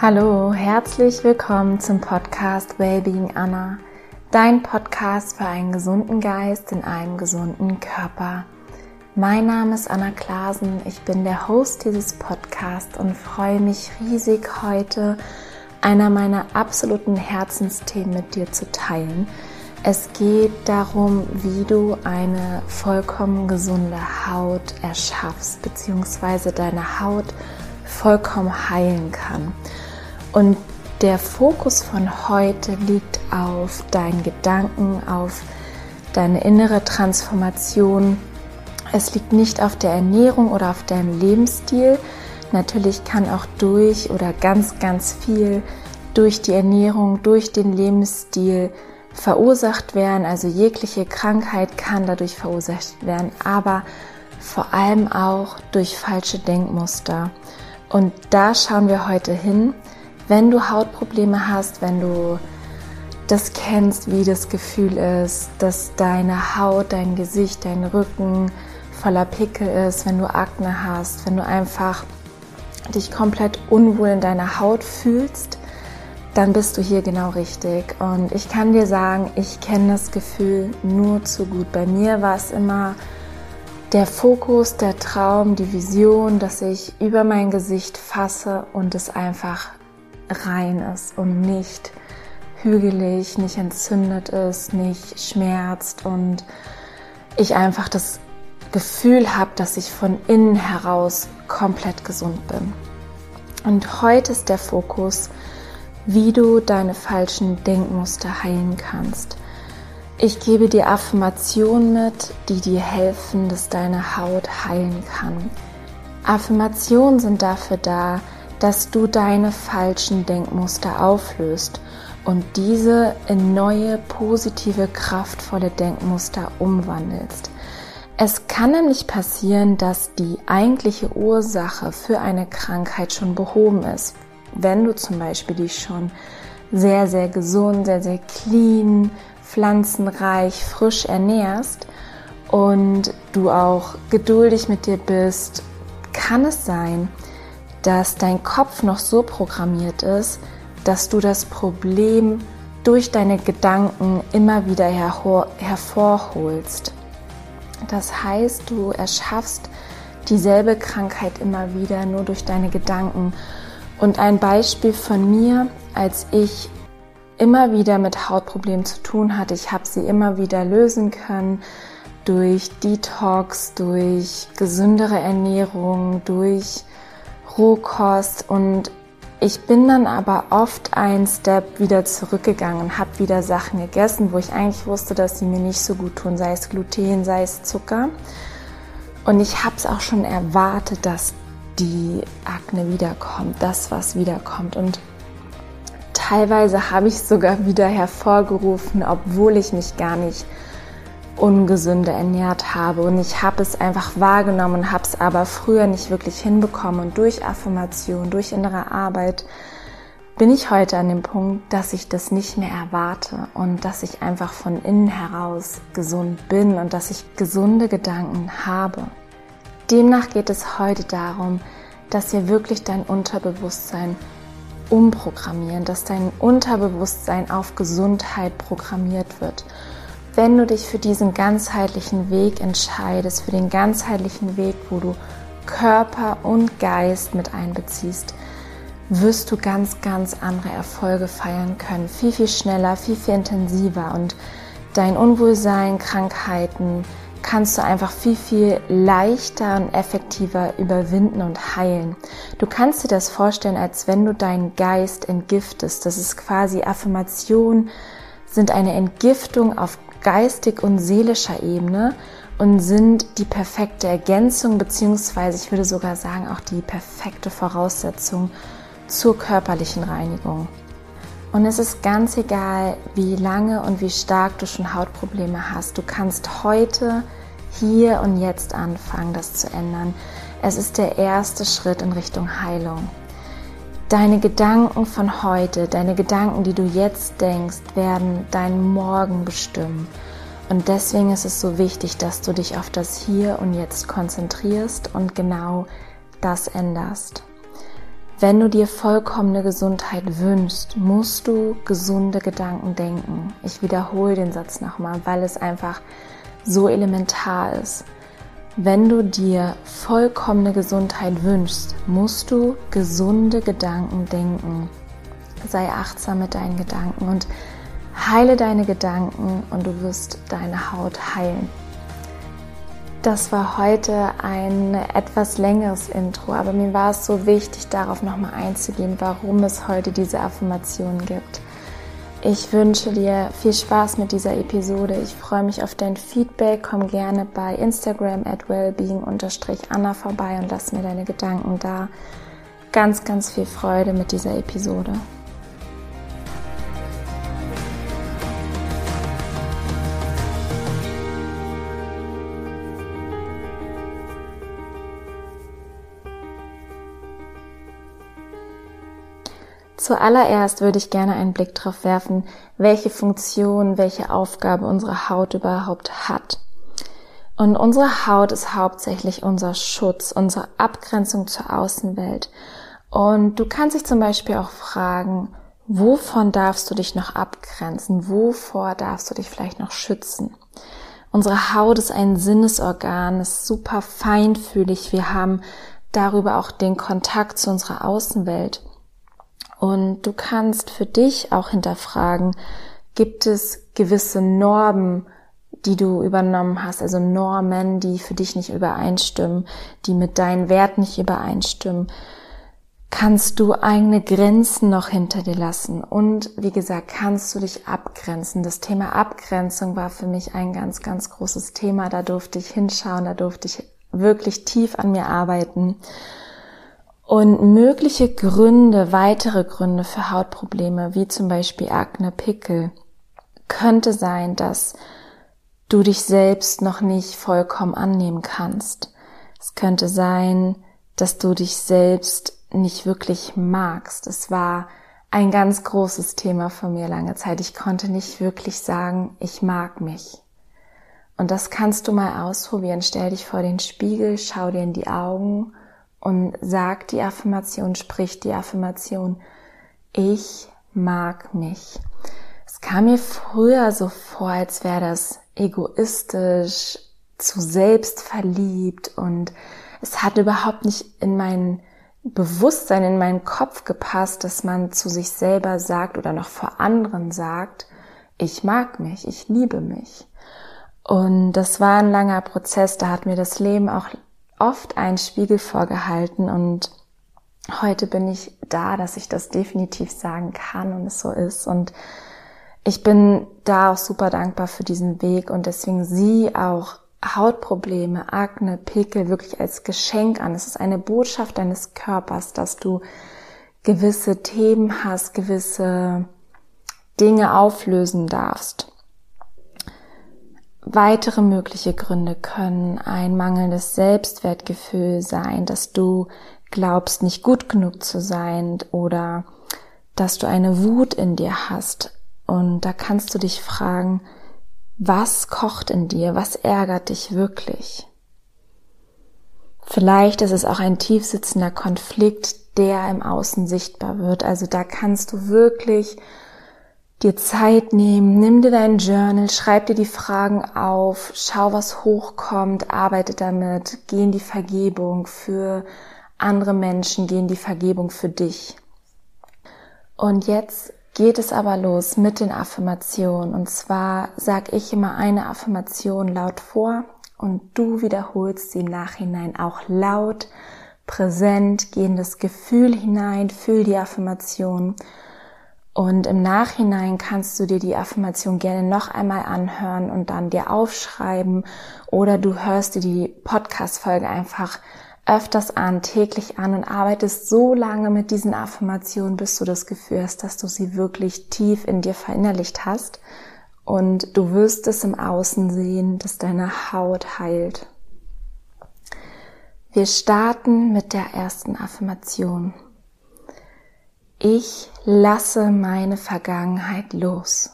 Hallo, herzlich willkommen zum Podcast Wellbeing Anna, dein Podcast für einen gesunden Geist in einem gesunden Körper. Mein Name ist Anna Klasen, ich bin der Host dieses Podcasts und freue mich riesig heute einer meiner absoluten Herzensthemen mit dir zu teilen. Es geht darum, wie du eine vollkommen gesunde Haut erschaffst, beziehungsweise deine Haut vollkommen heilen kann. Und der Fokus von heute liegt auf deinen Gedanken, auf deine innere Transformation. Es liegt nicht auf der Ernährung oder auf deinem Lebensstil. Natürlich kann auch durch oder ganz, ganz viel durch die Ernährung, durch den Lebensstil verursacht werden. Also jegliche Krankheit kann dadurch verursacht werden, aber vor allem auch durch falsche Denkmuster. Und da schauen wir heute hin wenn du Hautprobleme hast, wenn du das kennst, wie das Gefühl ist, dass deine Haut, dein Gesicht, dein Rücken voller Pickel ist, wenn du Akne hast, wenn du einfach dich komplett unwohl in deiner Haut fühlst, dann bist du hier genau richtig. Und ich kann dir sagen, ich kenne das Gefühl nur zu gut. Bei mir war es immer der Fokus, der Traum, die Vision, dass ich über mein Gesicht fasse und es einfach rein ist und nicht hügelig, nicht entzündet ist, nicht schmerzt und ich einfach das Gefühl habe, dass ich von innen heraus komplett gesund bin. Und heute ist der Fokus, wie du deine falschen Denkmuster heilen kannst. Ich gebe dir Affirmationen mit, die dir helfen, dass deine Haut heilen kann. Affirmationen sind dafür da, dass du deine falschen Denkmuster auflöst und diese in neue, positive, kraftvolle Denkmuster umwandelst. Es kann nämlich passieren, dass die eigentliche Ursache für eine Krankheit schon behoben ist. Wenn du zum Beispiel dich schon sehr, sehr gesund, sehr, sehr clean, pflanzenreich, frisch ernährst und du auch geduldig mit dir bist, kann es sein, dass dein Kopf noch so programmiert ist, dass du das Problem durch deine Gedanken immer wieder hervorholst. Das heißt, du erschaffst dieselbe Krankheit immer wieder nur durch deine Gedanken. Und ein Beispiel von mir, als ich immer wieder mit Hautproblemen zu tun hatte, ich habe sie immer wieder lösen können durch Detox, durch gesündere Ernährung, durch Rohkost und ich bin dann aber oft ein Step wieder zurückgegangen habe wieder Sachen gegessen, wo ich eigentlich wusste, dass sie mir nicht so gut tun, sei es Gluten, sei es Zucker. Und ich habe es auch schon erwartet, dass die Akne wiederkommt, das, was wiederkommt. Und teilweise habe ich sogar wieder hervorgerufen, obwohl ich mich gar nicht ungesünder ernährt habe. Und ich habe es einfach wahrgenommen habe es aber früher nicht wirklich hinbekommen. Und durch Affirmation, durch innere Arbeit bin ich heute an dem Punkt, dass ich das nicht mehr erwarte und dass ich einfach von innen heraus gesund bin und dass ich gesunde Gedanken habe. Demnach geht es heute darum, dass wir wirklich dein Unterbewusstsein umprogrammieren, dass dein Unterbewusstsein auf Gesundheit programmiert wird wenn du dich für diesen ganzheitlichen Weg entscheidest, für den ganzheitlichen Weg, wo du Körper und Geist mit einbeziehst, wirst du ganz, ganz andere Erfolge feiern können. Viel, viel schneller, viel, viel intensiver und dein Unwohlsein, Krankheiten kannst du einfach viel, viel leichter und effektiver überwinden und heilen. Du kannst dir das vorstellen, als wenn du deinen Geist entgiftest. Das ist quasi Affirmation, sind eine Entgiftung auf geistig und seelischer Ebene und sind die perfekte Ergänzung beziehungsweise ich würde sogar sagen auch die perfekte Voraussetzung zur körperlichen Reinigung. Und es ist ganz egal, wie lange und wie stark du schon Hautprobleme hast. Du kannst heute, hier und jetzt anfangen, das zu ändern. Es ist der erste Schritt in Richtung Heilung. Deine Gedanken von heute, deine Gedanken, die du jetzt denkst, werden deinen Morgen bestimmen. Und deswegen ist es so wichtig, dass du dich auf das Hier und Jetzt konzentrierst und genau das änderst. Wenn du dir vollkommene Gesundheit wünschst, musst du gesunde Gedanken denken. Ich wiederhole den Satz nochmal, weil es einfach so elementar ist. Wenn du dir vollkommene Gesundheit wünschst, musst du gesunde Gedanken denken. Sei achtsam mit deinen Gedanken und heile deine Gedanken und du wirst deine Haut heilen. Das war heute ein etwas längeres Intro, aber mir war es so wichtig, darauf nochmal einzugehen, warum es heute diese Affirmation gibt. Ich wünsche dir viel Spaß mit dieser Episode. Ich freue mich auf dein Feedback. Komm gerne bei Instagram at wellbeing-anna vorbei und lass mir deine Gedanken da. Ganz, ganz viel Freude mit dieser Episode. Zuallererst würde ich gerne einen Blick darauf werfen, welche Funktion, welche Aufgabe unsere Haut überhaupt hat. Und unsere Haut ist hauptsächlich unser Schutz, unsere Abgrenzung zur Außenwelt. Und du kannst dich zum Beispiel auch fragen, wovon darfst du dich noch abgrenzen? Wovor darfst du dich vielleicht noch schützen? Unsere Haut ist ein Sinnesorgan, ist super feinfühlig. Wir haben darüber auch den Kontakt zu unserer Außenwelt. Und du kannst für dich auch hinterfragen, gibt es gewisse Normen, die du übernommen hast, also Normen, die für dich nicht übereinstimmen, die mit deinen Werten nicht übereinstimmen, kannst du eigene Grenzen noch hinter dir lassen. Und wie gesagt, kannst du dich abgrenzen. Das Thema Abgrenzung war für mich ein ganz, ganz großes Thema. Da durfte ich hinschauen, da durfte ich wirklich tief an mir arbeiten. Und mögliche Gründe, weitere Gründe für Hautprobleme, wie zum Beispiel Akne, Pickel, könnte sein, dass du dich selbst noch nicht vollkommen annehmen kannst. Es könnte sein, dass du dich selbst nicht wirklich magst. Es war ein ganz großes Thema von mir lange Zeit. Ich konnte nicht wirklich sagen, ich mag mich. Und das kannst du mal ausprobieren. Stell dich vor den Spiegel, schau dir in die Augen und sag die Affirmation, sprich die Affirmation, ich mag mich. Es kam mir früher so vor, als wäre das egoistisch, zu selbst verliebt und es hat überhaupt nicht in mein Bewusstsein, in meinen Kopf gepasst, dass man zu sich selber sagt oder noch vor anderen sagt, ich mag mich, ich liebe mich. Und das war ein langer Prozess, da hat mir das Leben auch oft einen Spiegel vorgehalten und heute bin ich da, dass ich das definitiv sagen kann und es so ist und ich bin da auch super dankbar für diesen Weg und deswegen sieh auch Hautprobleme, Akne, Pickel wirklich als Geschenk an. Es ist eine Botschaft deines Körpers, dass du gewisse Themen hast, gewisse Dinge auflösen darfst. Weitere mögliche Gründe können ein mangelndes Selbstwertgefühl sein, dass du glaubst, nicht gut genug zu sein oder dass du eine Wut in dir hast. Und da kannst du dich fragen, was kocht in dir? Was ärgert dich wirklich? Vielleicht ist es auch ein tiefsitzender Konflikt, der im Außen sichtbar wird. Also da kannst du wirklich dir Zeit nehmen, nimm dir dein Journal, schreib dir die Fragen auf, schau, was hochkommt, arbeite damit, geh in die Vergebung für andere Menschen, geh in die Vergebung für dich. Und jetzt geht es aber los mit den Affirmationen. Und zwar sag ich immer eine Affirmation laut vor und du wiederholst sie im Nachhinein auch laut, präsent, geh in das Gefühl hinein, fühl die Affirmation und im Nachhinein kannst du dir die Affirmation gerne noch einmal anhören und dann dir aufschreiben oder du hörst dir die Podcast-Folge einfach öfters an, täglich an und arbeitest so lange mit diesen Affirmationen, bis du das Gefühl hast, dass du sie wirklich tief in dir verinnerlicht hast. Und du wirst es im Außen sehen, dass deine Haut heilt. Wir starten mit der ersten Affirmation. Ich lasse meine Vergangenheit los.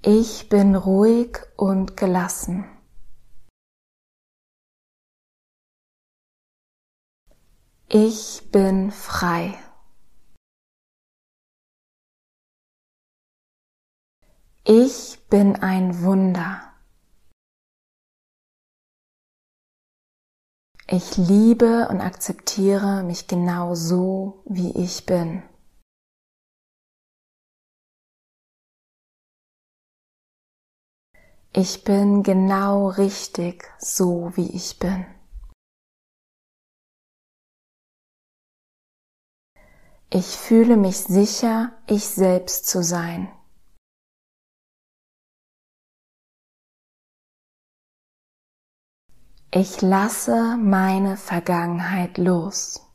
Ich bin ruhig und gelassen. Ich bin frei. Ich bin ein Wunder. Ich liebe und akzeptiere mich genau so, wie ich bin. Ich bin genau richtig so, wie ich bin. Ich fühle mich sicher, ich selbst zu sein. Ich lasse meine Vergangenheit los.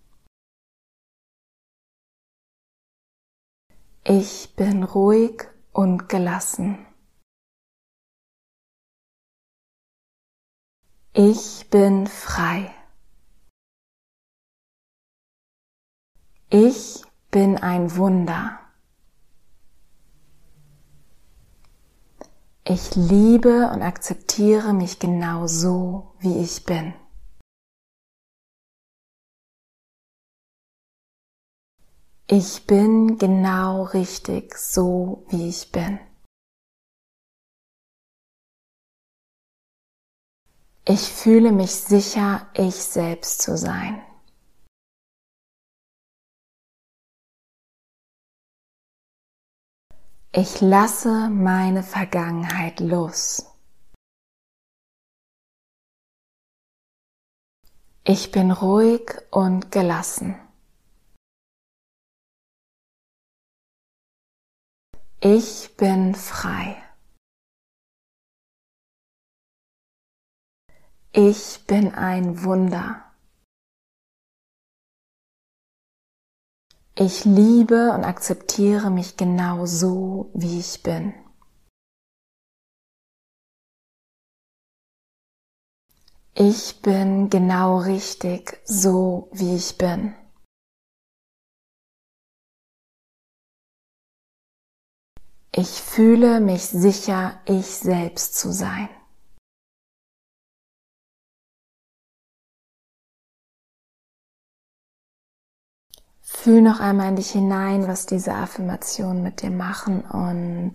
Ich bin ruhig und gelassen. Ich bin frei. Ich bin ein Wunder. Ich liebe und akzeptiere mich genau so, wie ich bin. Ich bin genau richtig so, wie ich bin. Ich fühle mich sicher, ich selbst zu sein. Ich lasse meine Vergangenheit los. Ich bin ruhig und gelassen. Ich bin frei. Ich bin ein Wunder. Ich liebe und akzeptiere mich genau so, wie ich bin. Ich bin genau richtig so, wie ich bin. Ich fühle mich sicher, ich selbst zu sein. Fühl noch einmal in dich hinein, was diese Affirmationen mit dir machen und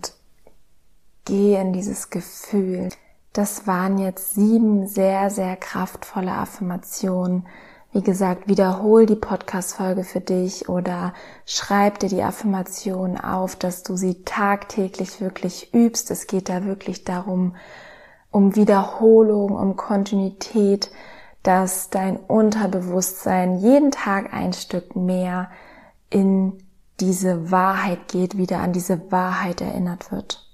geh in dieses Gefühl. Das waren jetzt sieben sehr, sehr kraftvolle Affirmationen. Wie gesagt, wiederhol die Podcast-Folge für dich oder schreib dir die Affirmationen auf, dass du sie tagtäglich wirklich übst. Es geht da wirklich darum, um Wiederholung, um Kontinuität, dass dein Unterbewusstsein jeden Tag ein Stück mehr in diese Wahrheit geht, wieder an diese Wahrheit erinnert wird.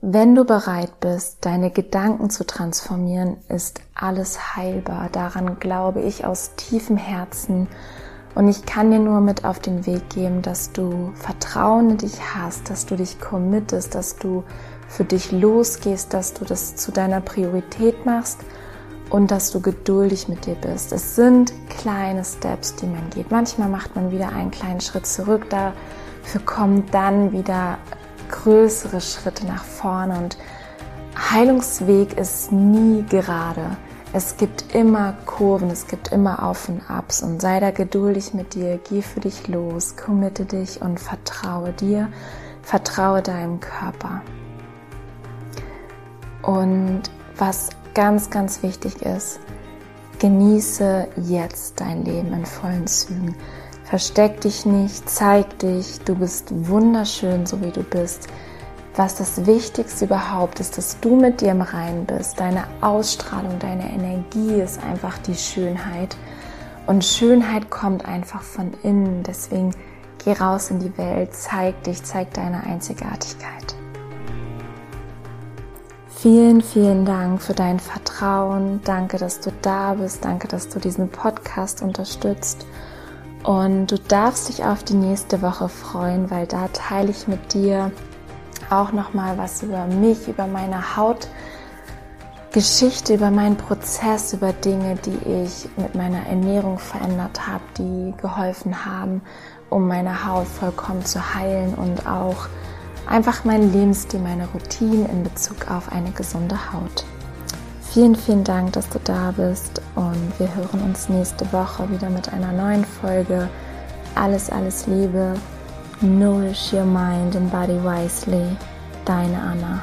Wenn du bereit bist, deine Gedanken zu transformieren, ist alles heilbar. Daran glaube ich aus tiefem Herzen. Und ich kann dir nur mit auf den Weg geben, dass du Vertrauen in dich hast, dass du dich committest, dass du für dich losgehst, dass du das zu deiner Priorität machst und dass du geduldig mit dir bist. Es sind kleine Steps, die man geht. Manchmal macht man wieder einen kleinen Schritt zurück, dafür kommen dann wieder größere Schritte nach vorne und Heilungsweg ist nie gerade. Es gibt immer Kurven, es gibt immer Auf und Abs und sei da geduldig mit dir, geh für dich los, committe dich und vertraue dir, vertraue deinem Körper. Und was ganz, ganz wichtig ist, genieße jetzt dein Leben in vollen Zügen. Versteck dich nicht, zeig dich, du bist wunderschön, so wie du bist. Was das Wichtigste überhaupt ist, dass du mit dir im Reinen bist. Deine Ausstrahlung, deine Energie ist einfach die Schönheit. Und Schönheit kommt einfach von innen. Deswegen geh raus in die Welt, zeig dich, zeig deine Einzigartigkeit. Vielen, vielen Dank für dein Vertrauen. Danke, dass du da bist. Danke, dass du diesen Podcast unterstützt. Und du darfst dich auf die nächste Woche freuen, weil da teile ich mit dir auch noch mal was über mich, über meine Hautgeschichte, über meinen Prozess, über Dinge, die ich mit meiner Ernährung verändert habe, die geholfen haben, um meine Haut vollkommen zu heilen und auch einfach mein Lebensstil, meine Routine in Bezug auf eine gesunde Haut. Vielen, vielen Dank, dass du da bist und wir hören uns nächste Woche wieder mit einer neuen Folge. Alles, alles Liebe. Nourish your mind and body wisely. Deine Anna.